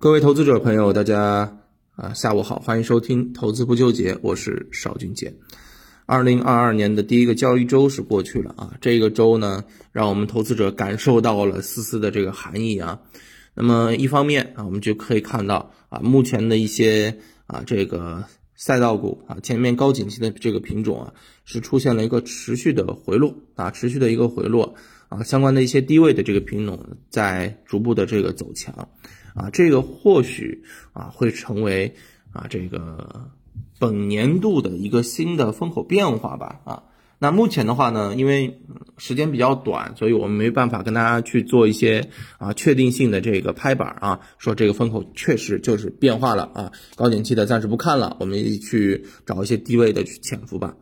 各位投资者朋友，大家啊下午好，欢迎收听投资不纠结，我是邵俊杰。二零二二年的第一个交易周是过去了啊，这个周呢，让我们投资者感受到了丝丝的这个寒意啊。那么一方面啊，我们就可以看到啊，目前的一些啊这个赛道股啊，前面高景气的这个品种啊，是出现了一个持续的回落啊，持续的一个回落啊，相关的一些低位的这个品种在逐步的这个走强。啊，这个或许啊会成为啊这个本年度的一个新的风口变化吧啊。那目前的话呢，因为时间比较短，所以我们没办法跟大家去做一些啊确定性的这个拍板啊，说这个风口确实就是变化了啊，高景气的暂时不看了，我们去找一些低位的去潜伏吧。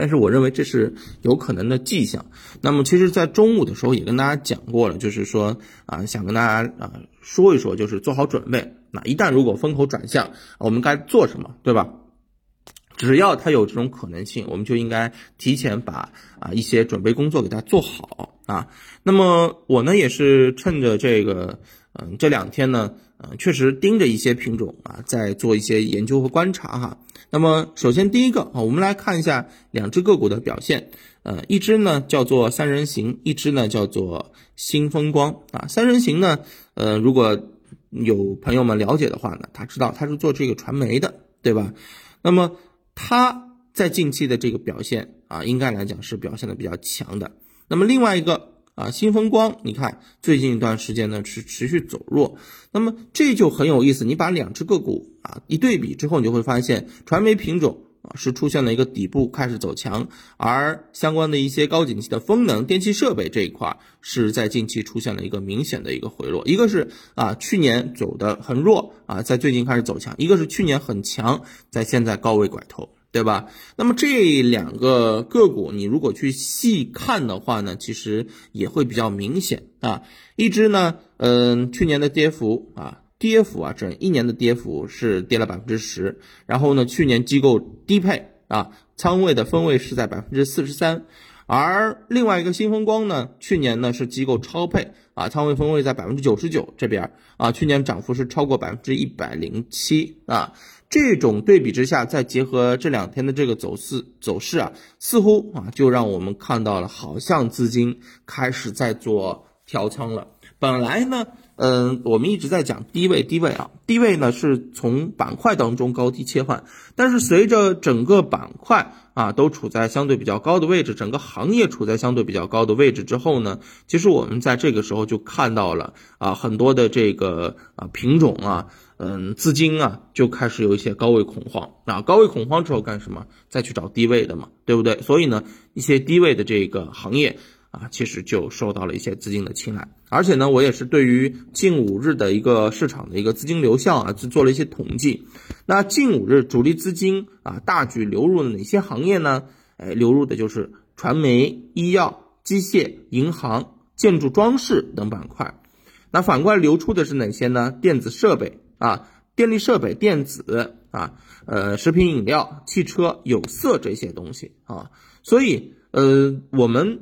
但是我认为这是有可能的迹象。那么，其实，在中午的时候也跟大家讲过了，就是说啊，想跟大家啊说一说，就是做好准备。那一旦如果风口转向，我们该做什么，对吧？只要它有这种可能性，我们就应该提前把啊一些准备工作给它做好啊。那么我呢，也是趁着这个嗯这两天呢。呃，确实盯着一些品种啊，在做一些研究和观察哈。那么，首先第一个啊，我们来看一下两只个股的表现。呃，一只呢叫做三人行，一只呢叫做新风光啊。三人行呢，呃，如果有朋友们了解的话呢，他知道他是做这个传媒的，对吧？那么他在近期的这个表现啊，应该来讲是表现的比较强的。那么另外一个。啊，新风光，你看最近一段时间呢是持续走弱，那么这就很有意思。你把两只个股啊一对比之后，你就会发现传媒品种啊是出现了一个底部开始走强，而相关的一些高景气的风能、电气设备这一块是在近期出现了一个明显的一个回落。一个是啊去年走的很弱啊，在最近开始走强；一个是去年很强，在现在高位拐头。对吧？那么这两个个股，你如果去细看的话呢，其实也会比较明显啊。一只呢，嗯，去年的跌幅啊，跌幅啊，整一年的跌幅是跌了百分之十。然后呢，去年机构低配啊，仓位的分位是在百分之四十三。而另外一个新风光呢，去年呢是机构超配啊，仓位分位在百分之九十九这边啊，去年涨幅是超过百分之一百零七啊。这种对比之下，再结合这两天的这个走势走势啊，似乎啊就让我们看到了，好像资金开始在做调仓了。本来呢，嗯，我们一直在讲低位低位啊，低位呢是从板块当中高低切换，但是随着整个板块啊都处在相对比较高的位置，整个行业处在相对比较高的位置之后呢，其实我们在这个时候就看到了啊很多的这个啊品种啊。嗯，资金啊就开始有一些高位恐慌啊，高位恐慌之后干什么？再去找低位的嘛，对不对？所以呢，一些低位的这个行业啊，其实就受到了一些资金的青睐。而且呢，我也是对于近五日的一个市场的一个资金流向啊，去做了一些统计。那近五日主力资金啊，大举流入了哪些行业呢？哎，流入的就是传媒、医药、机械、银行、建筑装饰等板块。那反过来流出的是哪些呢？电子设备。啊，电力设备、电子啊，呃，食品饮料、汽车、有色这些东西啊，所以呃，我们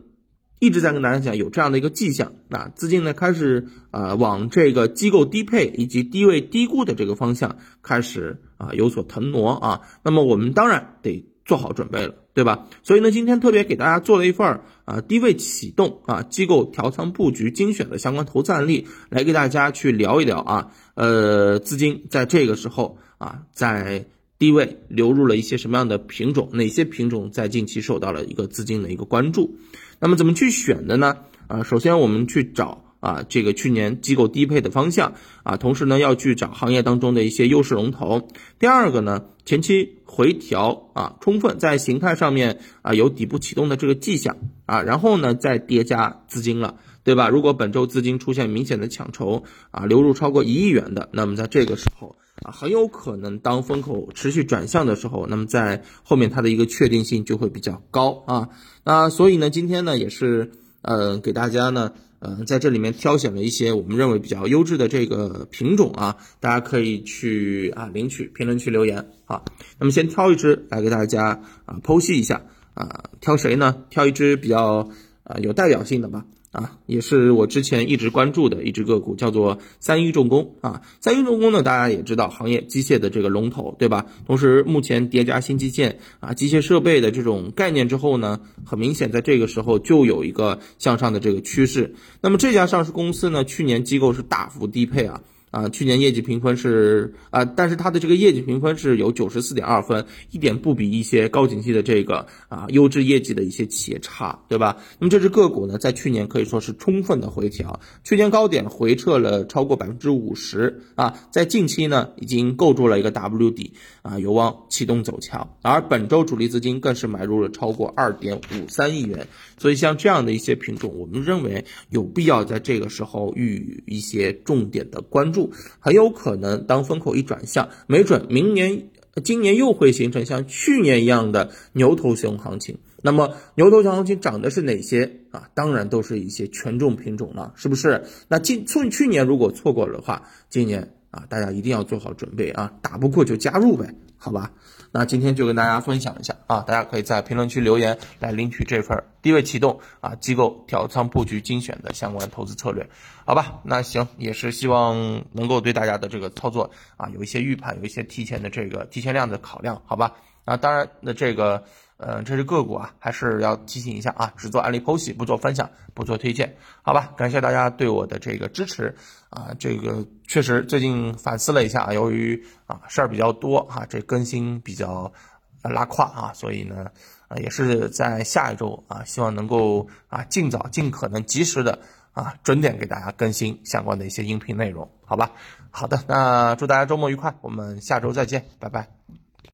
一直在跟大家讲有这样的一个迹象那，资金呢开始啊往这个机构低配以及低位低估的这个方向开始啊有所腾挪啊，那么我们当然得。做好准备了，对吧？所以呢，今天特别给大家做了一份啊低位启动啊机构调仓布局精选的相关投资案例，来给大家去聊一聊啊，呃，资金在这个时候啊在低位流入了一些什么样的品种？哪些品种在近期受到了一个资金的一个关注？那么怎么去选的呢？啊，首先我们去找。啊，这个去年机构低配的方向啊，同时呢要去找行业当中的一些优势龙头。第二个呢，前期回调啊，充分在形态上面啊有底部启动的这个迹象啊，然后呢再叠加资金了，对吧？如果本周资金出现明显的抢筹啊，流入超过一亿元的，那么在这个时候啊，很有可能当风口持续转向的时候，那么在后面它的一个确定性就会比较高啊。那所以呢，今天呢也是呃给大家呢。呃，在这里面挑选了一些我们认为比较优质的这个品种啊，大家可以去啊领取评论区留言啊。那么先挑一只来给大家啊剖析一下啊，挑谁呢？挑一只比较啊有代表性的吧啊，也是我之前一直关注的一只个股，叫做三一重工啊。三一重工呢，大家也知道，行业机械的这个龙头，对吧？同时，目前叠加新基建啊、机械设备的这种概念之后呢，很明显在这个时候就有一个向上的这个趋势。那么这家上市公司呢，去年机构是大幅低配啊。啊，去年业绩评分是啊，但是它的这个业绩评分是有九十四点二分，一点不比一些高景气的这个啊优质业绩的一些企业差，对吧？那么这只个股呢，在去年可以说是充分的回调，去年高点回撤了超过百分之五十啊，在近期呢已经构筑了一个 W 底啊，有望启动走强，而本周主力资金更是买入了超过二点五三亿元，所以像这样的一些品种，我们认为有必要在这个时候予以一些重点的关注。很有可能，当风口一转向，没准明年、今年又会形成像去年一样的牛头熊行情。那么，牛头熊行情涨的是哪些啊？当然都是一些权重品种了，是不是？那今去去年如果错过了的话，今年啊，大家一定要做好准备啊，打不过就加入呗，好吧？那今天就跟大家分享一下啊，大家可以在评论区留言来领取这份低位启动啊机构调仓布局精选的相关投资策略，好吧？那行，也是希望能够对大家的这个操作啊有一些预判，有一些提前的这个提前量的考量，好吧？啊，当然那这个。嗯，这是个股啊，还是要提醒一下啊，只做案例剖析，不做分享，不做推荐，好吧？感谢大家对我的这个支持啊，这个确实最近反思了一下，由于啊事儿比较多哈，这更新比较拉胯啊，所以呢，啊也是在下一周啊，希望能够啊尽早、尽可能及时的啊准点给大家更新相关的一些音频内容，好吧？好的，那祝大家周末愉快，我们下周再见，拜拜。